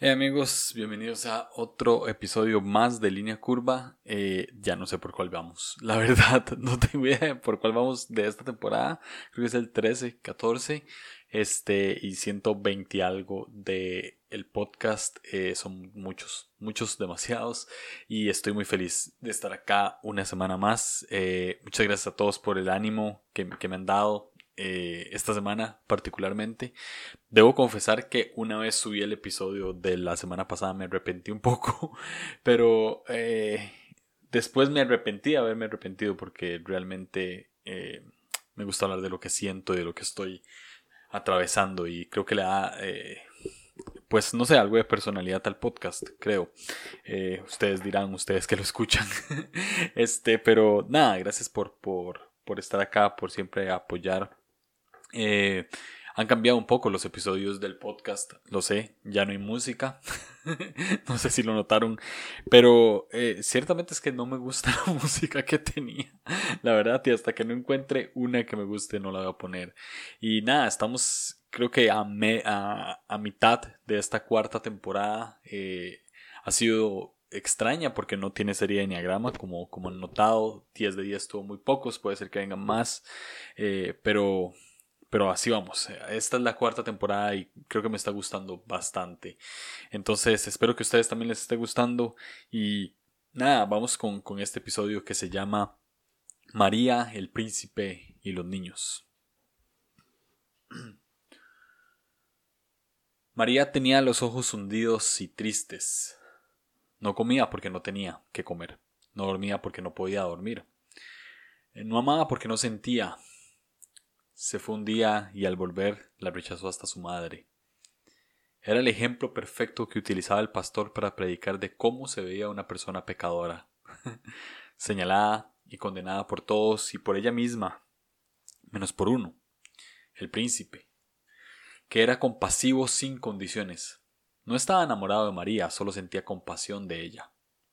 Hey amigos, bienvenidos a otro episodio más de Línea Curva. Eh, ya no sé por cuál vamos. La verdad, no tengo idea por cuál vamos de esta temporada. Creo que es el 13, 14. Este, y 120 algo de el podcast. Eh, son muchos, muchos, demasiados. Y estoy muy feliz de estar acá una semana más. Eh, muchas gracias a todos por el ánimo que, que me han dado eh, esta semana particularmente. Debo confesar que una vez subí el episodio de la semana pasada me arrepentí un poco, pero eh, después me arrepentí de haberme arrepentido porque realmente eh, me gusta hablar de lo que siento y de lo que estoy atravesando y creo que le da pues no sé, algo de personalidad al podcast, creo. ustedes dirán, ustedes que lo escuchan. este, pero nada, gracias por, por, por estar acá, por siempre apoyar eh, han cambiado un poco los episodios del podcast, lo sé, ya no hay música, no sé si lo notaron, pero eh, ciertamente es que no me gusta la música que tenía, la verdad, y hasta que no encuentre una que me guste no la voy a poner. Y nada, estamos creo que a, a, mitad de esta cuarta temporada, eh, ha sido extraña porque no tiene serie de enneagrama como, como han notado 10 de 10 tuvo muy pocos puede ser que vengan más pero pero así vamos. Esta es la cuarta temporada y creo que me está gustando bastante. Entonces espero que a ustedes también les esté gustando. Y nada, vamos con, con este episodio que se llama María, el príncipe y los niños. María tenía los ojos hundidos y tristes. No comía porque no tenía que comer. No dormía porque no podía dormir. No amaba porque no sentía se fue un día y al volver la rechazó hasta su madre. Era el ejemplo perfecto que utilizaba el pastor para predicar de cómo se veía una persona pecadora, señalada y condenada por todos y por ella misma, menos por uno, el príncipe, que era compasivo sin condiciones. No estaba enamorado de María, solo sentía compasión de ella.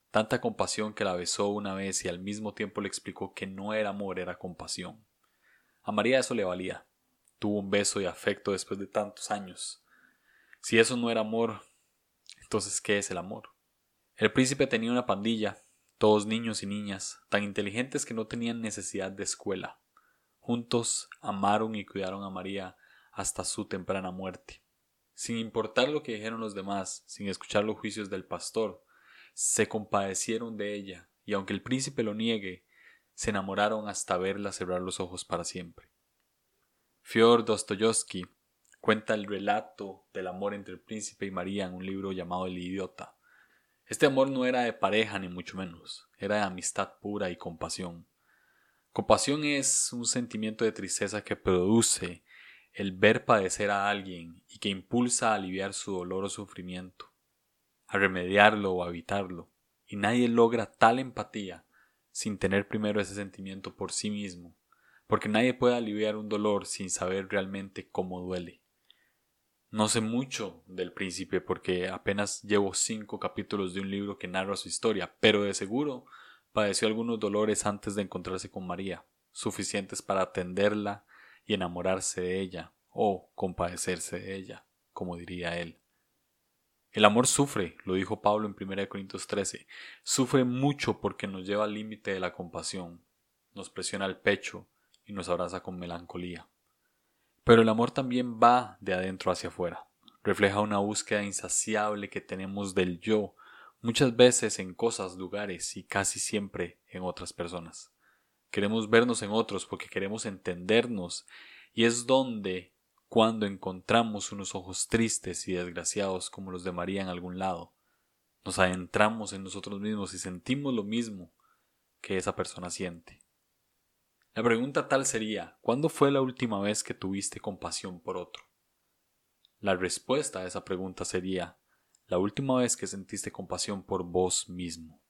Tanta compasión que la besó una vez y al mismo tiempo le explicó que no era amor, era compasión. A María eso le valía. Tuvo un beso y afecto después de tantos años. Si eso no era amor, entonces ¿qué es el amor? El príncipe tenía una pandilla, todos niños y niñas, tan inteligentes que no tenían necesidad de escuela. Juntos amaron y cuidaron a María hasta su temprana muerte. Sin importar lo que dijeron los demás, sin escuchar los juicios del pastor, se compadecieron de ella, y aunque el príncipe lo niegue, se enamoraron hasta verla cerrar los ojos para siempre. Fyodor Dostoyevsky cuenta el relato del amor entre el príncipe y María en un libro llamado El idiota. Este amor no era de pareja ni mucho menos, era de amistad pura y compasión. Compasión es un sentimiento de tristeza que produce el ver padecer a alguien y que impulsa a aliviar su dolor o sufrimiento, a remediarlo o a evitarlo, y nadie logra tal empatía sin tener primero ese sentimiento por sí mismo, porque nadie puede aliviar un dolor sin saber realmente cómo duele. No sé mucho del príncipe porque apenas llevo cinco capítulos de un libro que narra su historia, pero de seguro padeció algunos dolores antes de encontrarse con María, suficientes para atenderla y enamorarse de ella, o compadecerse de ella, como diría él. El amor sufre, lo dijo Pablo en 1 Corintios 13, sufre mucho porque nos lleva al límite de la compasión, nos presiona el pecho y nos abraza con melancolía. Pero el amor también va de adentro hacia afuera, refleja una búsqueda insaciable que tenemos del yo, muchas veces en cosas, lugares y casi siempre en otras personas. Queremos vernos en otros porque queremos entendernos y es donde cuando encontramos unos ojos tristes y desgraciados como los de María en algún lado, nos adentramos en nosotros mismos y sentimos lo mismo que esa persona siente. La pregunta tal sería, ¿cuándo fue la última vez que tuviste compasión por otro? La respuesta a esa pregunta sería, la última vez que sentiste compasión por vos mismo.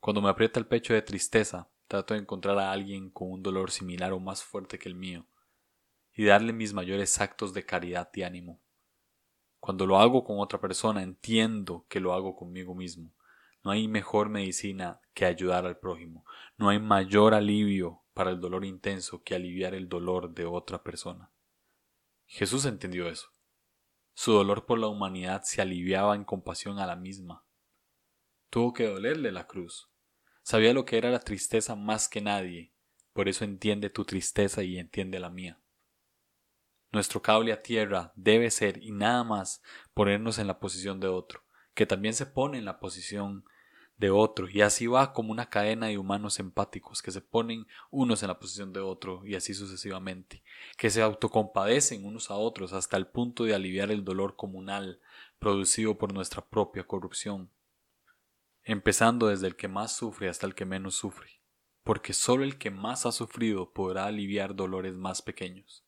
Cuando me aprieta el pecho de tristeza, trato de encontrar a alguien con un dolor similar o más fuerte que el mío, y darle mis mayores actos de caridad y ánimo. Cuando lo hago con otra persona, entiendo que lo hago conmigo mismo. No hay mejor medicina que ayudar al prójimo. No hay mayor alivio para el dolor intenso que aliviar el dolor de otra persona. Jesús entendió eso. Su dolor por la humanidad se aliviaba en compasión a la misma. Tuvo que dolerle la cruz. Sabía lo que era la tristeza más que nadie, por eso entiende tu tristeza y entiende la mía. Nuestro cable a tierra debe ser y nada más ponernos en la posición de otro, que también se pone en la posición de otro, y así va como una cadena de humanos empáticos que se ponen unos en la posición de otro y así sucesivamente, que se autocompadecen unos a otros hasta el punto de aliviar el dolor comunal producido por nuestra propia corrupción, empezando desde el que más sufre hasta el que menos sufre, porque sólo el que más ha sufrido podrá aliviar dolores más pequeños,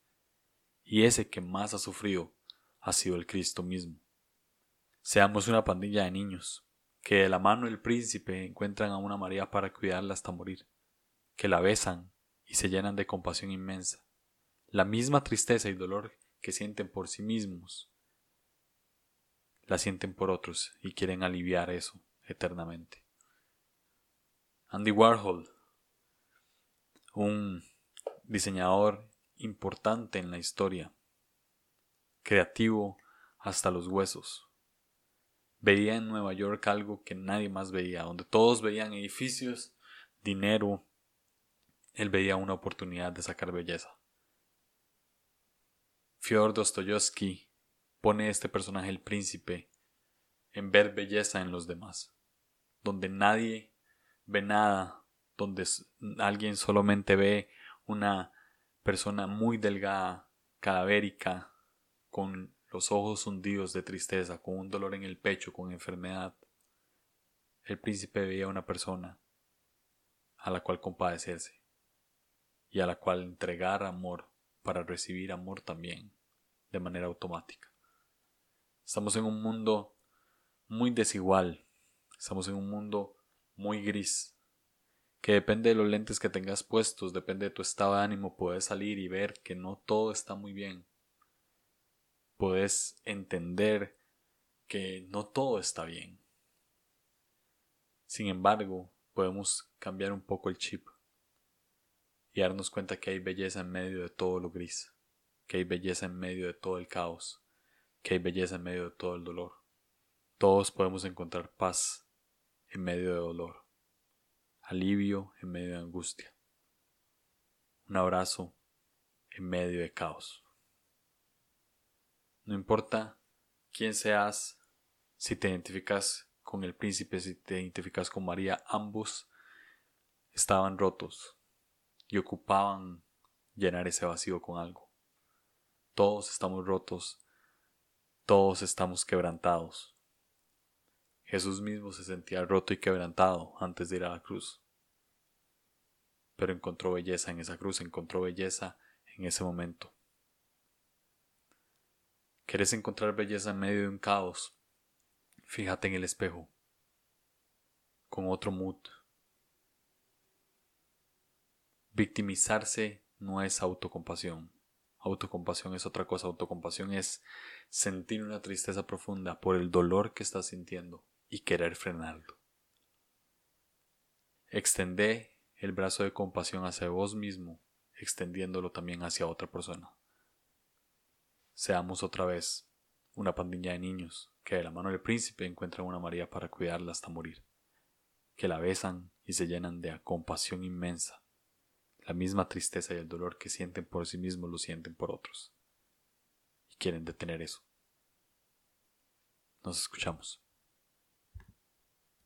y ese que más ha sufrido ha sido el Cristo mismo. Seamos una pandilla de niños, que de la mano del príncipe encuentran a una María para cuidarla hasta morir, que la besan y se llenan de compasión inmensa, la misma tristeza y dolor que sienten por sí mismos, la sienten por otros y quieren aliviar eso eternamente. Andy Warhol, un diseñador importante en la historia, creativo hasta los huesos, veía en Nueva York algo que nadie más veía, donde todos veían edificios, dinero, él veía una oportunidad de sacar belleza. Fyodor Dostoyevsky pone este personaje el príncipe en ver belleza en los demás, donde nadie ve nada, donde alguien solamente ve una persona muy delgada, cadavérica, con los ojos hundidos de tristeza, con un dolor en el pecho, con enfermedad. El príncipe veía una persona a la cual compadecerse y a la cual entregar amor para recibir amor también de manera automática. Estamos en un mundo muy desigual, estamos en un mundo muy gris, que depende de los lentes que tengas puestos, depende de tu estado de ánimo, puedes salir y ver que no todo está muy bien puedes entender que no todo está bien. Sin embargo, podemos cambiar un poco el chip y darnos cuenta que hay belleza en medio de todo lo gris, que hay belleza en medio de todo el caos, que hay belleza en medio de todo el dolor. Todos podemos encontrar paz en medio de dolor, alivio en medio de angustia, un abrazo en medio de caos. No importa quién seas, si te identificas con el príncipe, si te identificas con María, ambos estaban rotos y ocupaban llenar ese vacío con algo. Todos estamos rotos, todos estamos quebrantados. Jesús mismo se sentía roto y quebrantado antes de ir a la cruz. Pero encontró belleza en esa cruz, encontró belleza en ese momento. ¿Querés encontrar belleza en medio de un caos? Fíjate en el espejo, con otro mood. Victimizarse no es autocompasión. Autocompasión es otra cosa. Autocompasión es sentir una tristeza profunda por el dolor que estás sintiendo y querer frenarlo. Extende el brazo de compasión hacia vos mismo, extendiéndolo también hacia otra persona seamos otra vez una pandilla de niños que de la mano del príncipe encuentran una María para cuidarla hasta morir, que la besan y se llenan de compasión inmensa. La misma tristeza y el dolor que sienten por sí mismos lo sienten por otros. Y quieren detener eso. Nos escuchamos.